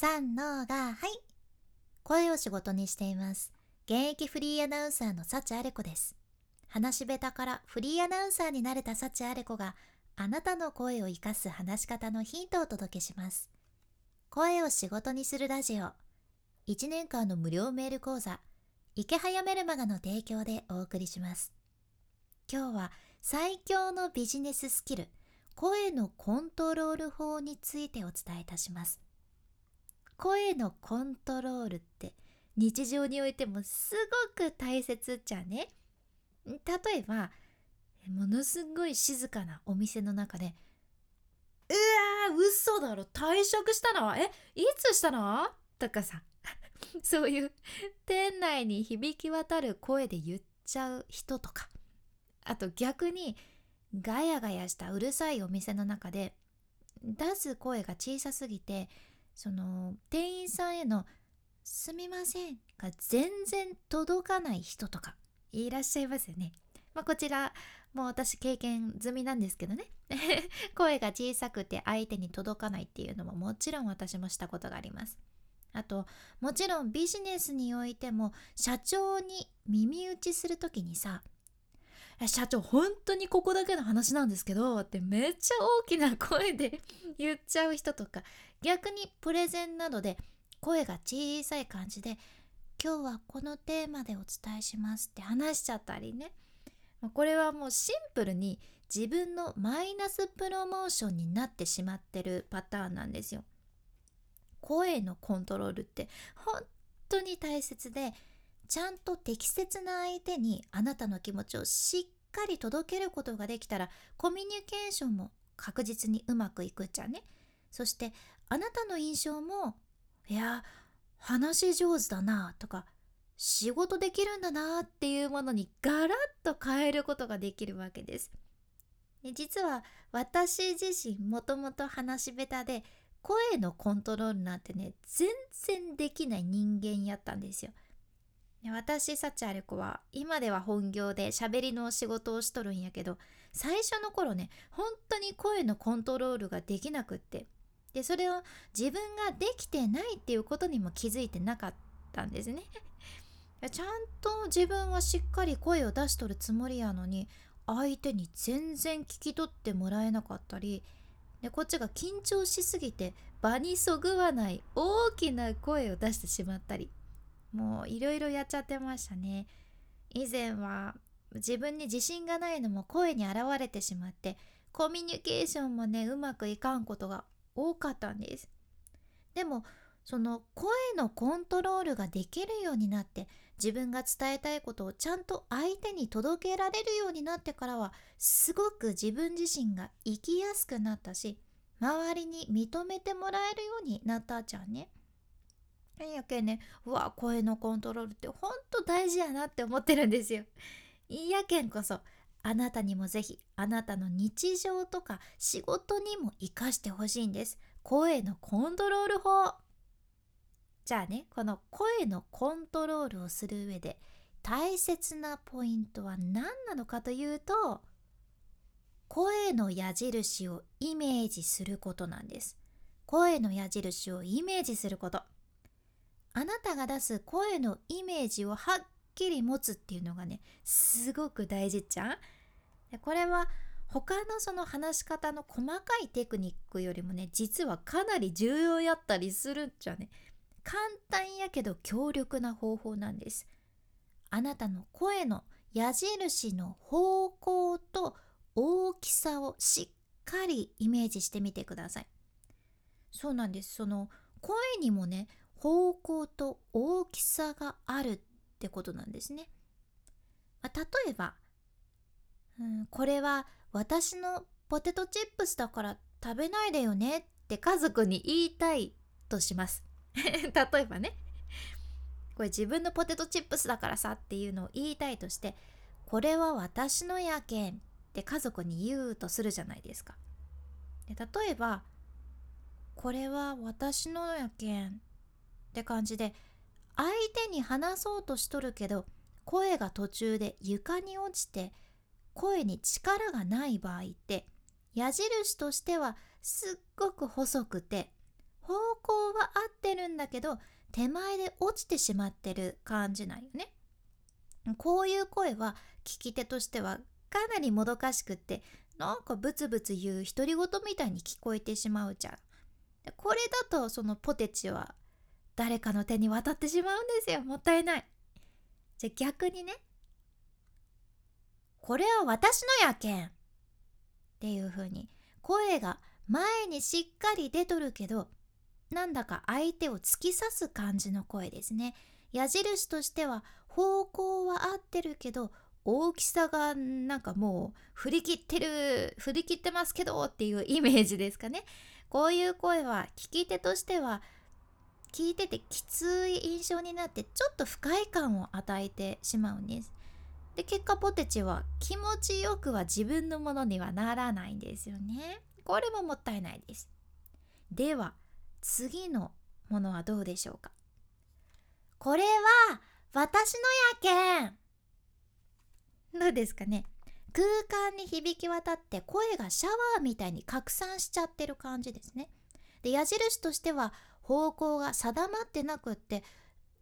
三のがはい。声を仕事にしています。現役フリーアナウンサーの幸あれ子です。話し下手からフリーアナウンサーになれた幸あれ子があなたの声を生かす話し方のヒントをお届けします。声を仕事にするラジオ。1年間の無料メール講座。池早メルマガの提供でお送りします。今日は最強のビジネススキル。声のコントロール法についてお伝えいたします。声のコントロールって日常においてもすごく大切じゃね？例えばものすごい静かなお店の中で「うわー嘘だろ退職したのえ？いつしたの?」とかさ そういう店内に響き渡る声で言っちゃう人とかあと逆にガヤガヤしたうるさいお店の中で出す声が小さすぎてその店員さんへの「すみません」が全然届かない人とかいらっしゃいますよね。まあ、こちらもう私経験済みなんですけどね 声が小さくて相手に届かないっていうのももちろん私もしたことがあります。あともちろんビジネスにおいても社長に耳打ちする時にさ社長本当にここだけの話なんですけどってめっちゃ大きな声で 言っちゃう人とか逆にプレゼンなどで声が小さい感じで今日はこのテーマでお伝えしますって話しちゃったりねこれはもうシンプルに自分のマイナスプロモーションになってしまってるパターンなんですよ。声のコントロールって本当に大切でちゃんと適切な相手にあなたの気持ちをしっかり届けることができたらコミュニケーションも確実にうまくいくじゃね。そしてあなたの印象もいや話上手だなとか仕事できるんだなっていうものにガラッと変えることができるわけです。で実は私自身もともと話し下手で声のコントロールなんてね全然できない人間やったんですよ。で私幸あれ子は今では本業で喋りの仕事をしとるんやけど最初の頃ね本当に声のコントロールができなくってでそれを自分ができてないっていうことにも気づいてなかったんですね。ちゃんと自分はしっかり声を出しとるつもりやのに相手に全然聞き取ってもらえなかったりでこっちが緊張しすぎて場にそぐわない大きな声を出してしまったりもういろいろやっちゃってましたね以前は自分に自信がないのも声に現れてしまってコミュニケーションもねうまくいかんことが多かったんですでもその声のコントロールができるようになって自分が伝えたいことをちゃんと相手に届けられるようになってからはすごく自分自身が生きやすくなったし周りに認めてもらえるようになったじゃんね。やけんねうわ声のコントロールってほんと大事やなって思ってるんですよ。いやけんこそあなたにもぜひあなたの日常とか仕事にも活かしてほしいんです。声のコントロール法。じゃあねこの声のコントロールをする上で大切なポイントは何なのかというと声の矢印をイメージすることなんです声の矢印をイメージすることあなたが出す声のイメージをはっきり持つっていうのがねすごく大事じゃん？これは他のその話し方の細かいテクニックよりもね実はかなり重要やったりするんじゃね簡単やけど強力な方法なんです。あなたの声の矢印の方向と大きさをしっかりイメージしてみてください。そうなんです。その声にもね、方向と大きさがあるってことなんですね。まあ、例えば、うん、これは私のポテトチップスだから食べないでよねって家族に言いたいとします。例えばねこれ自分のポテトチップスだからさっていうのを言いたいとしてこれは私のやけんって家族に言うとするじゃないですかで例えばこれは私のやけんって感じで相手に話そうとしとるけど声が途中で床に落ちて声に力がない場合って矢印としてはすっごく細くて方向は合ってるんだけど手前で落ちてしまってる感じなんよね。こういう声は聞き手としてはかなりもどかしくってなんかブツブツ言う独り言みたいに聞こえてしまうじゃん。これだとそのポテチは誰かの手に渡ってしまうんですよ。もったいない。じゃあ逆にね、これは私のやけんっていう風に声が前にしっかり出とるけどなんだか相手を突き刺す感じの声ですね矢印としては方向は合ってるけど大きさがなんかもう振り切ってる振り切ってますけどっていうイメージですかねこういう声は聞き手としては聞いててきつい印象になってちょっと不快感を与えてしまうんです。で結果ポテチは気持ちよくは自分のものにはならないんですよね。これももったいないです。では次のものはどうでしょうか。これは私のやけんどうですかね。空間に響き渡って声がシャワーみたいに拡散しちゃってる感じですね。で矢印としては方向が定まってなくって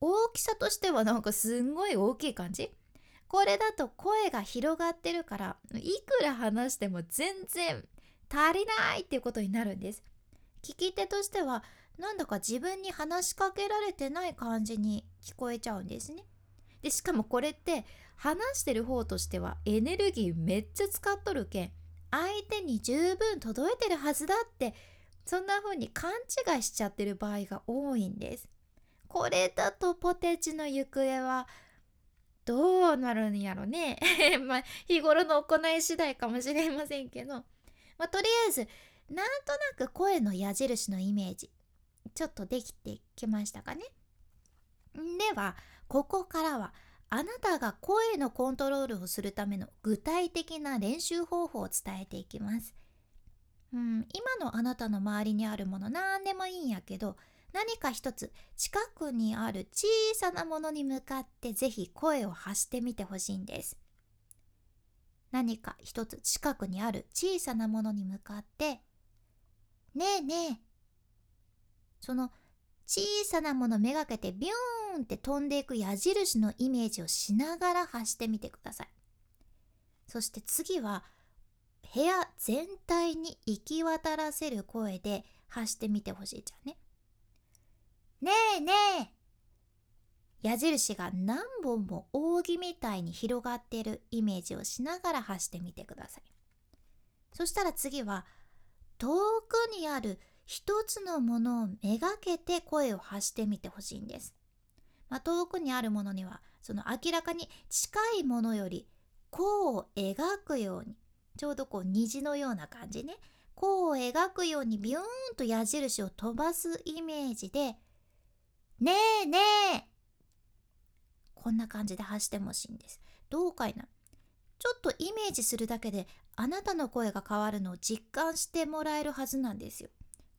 大きさとしてはなんかすんごい大きい感じ？これだと声が広がってるからいくら話しても全然足りないっていうことになるんです。聞き手としてはなんだか自分に話しかけられてない感じに聞こえちゃうんですね。でしかもこれって話してる方としてはエネルギーめっちゃ使っとるけん相手に十分届いてるはずだってそんな風に勘違いしちゃってる場合が多いんです。これだとポテチの行方はどうなるんやろね。まあ日頃の行い次第かもしれませんけど、まあ、とりあえずなんとなく声の矢印のイメージちょっとできてきましたかね。ではここからはあなたが声のコントロールをするための具体的な練習方法を伝えていきます。うん、今のあなたの周りにあるもの何でもいいんやけど何か一つ近くにある小さなものに向かってぜひ声を発してみてほしいんです。何か一つ近くにある小さなものに向かって「ねえねえ」その小さなものめがけてビューンって飛んでいく矢印のイメージをしながら発してみてください。そして次は部屋全体に行き渡らせる声で発してみてほしいじゃんね。ねえねえ矢印が何本も扇みたいに広がっているイメージをしながら発してみてください。そしたら次は遠くにある一つのものをめがけて声を発してみてほしいんです。まあ、遠くにあるものにはその明らかに近いものより弧を描くようにちょうどこう虹のような感じね弧を描くようにビューンと矢印を飛ばすイメージで「ねえねえ!」こんな感じで発してほしいんです。どうかいなちょっとイメージするだけであなたの声が変わるのを実感してもらえるはずなんですよ。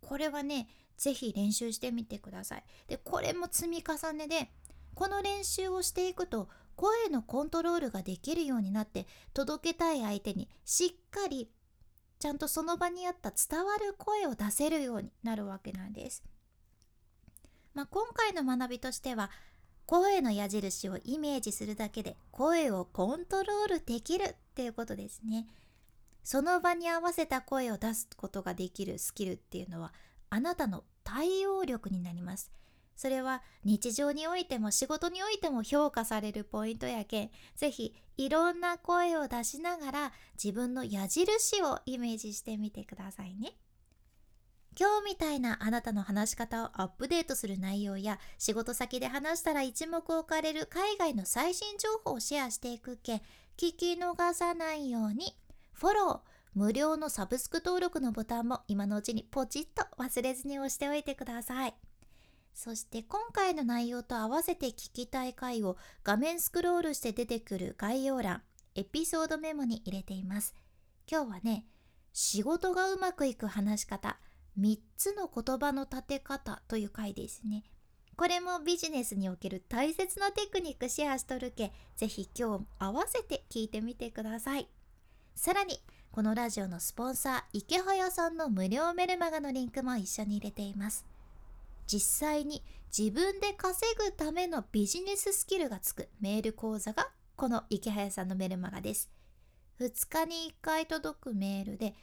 これはね是非練習してみてくださいでこれも積み重ねでこの練習をしていくと声のコントロールができるようになって届けたい相手にしっかりちゃんとその場にあった伝わる声を出せるようになるわけなんです。まあ、今回の学びとしては声の矢印をイメージするだけで声をコントロールできるっていうことですね。その場に合わせた声を出すことができるスキルっていうのはあなたの対応力になりますそれは日常においても仕事においても評価されるポイントやけんぜひいろんな声を出しながら自分の矢印をイメージしてみてくださいね今日みたいなあなたの話し方をアップデートする内容や仕事先で話したら一目置かれる海外の最新情報をシェアしていくけん聞き逃さないようにフォロー、無料のサブスク登録のボタンも今のうちにポチッと忘れずに押しておいてください。そして今回の内容と合わせて聞きたい回を画面スクロールして出てくる概要欄、エピソードメモに入れています。今日はね、仕事がうまくいく話し方、3つの言葉の立て方という回ですね。これもビジネスにおける大切なテクニックシェアしとるけ、ぜひ今日合わせて聞いてみてください。さらにこのラジオのスポンサー池早さんの無料メルマガのリンクも一緒に入れています実際に自分で稼ぐためのビジネススキルがつくメール講座がこの池早さんのメルマガです。2日に1回届くメールで、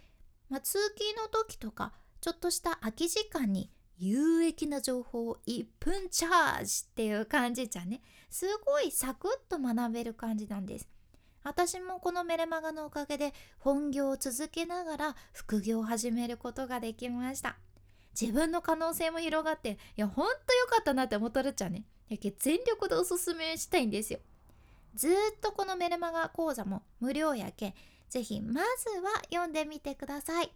まあ、通勤の時とかちょっとした空き時間に有益な情報を1分チャージっていう感じじゃね。すごいサクッと学べる感じなんです。私もこのメルマガのおかげで本業を続けながら副業を始めることができました。自分の可能性も広がっていやほんと良かったなって思っとるっちゃね。やけ全力でおすすめしたいんですよ。ずっとこのメルマガ講座も無料やけぜひまずは読んでみてください。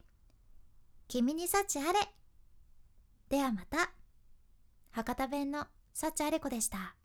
君に幸あれ。ではまた。博多弁の幸あれ子でした。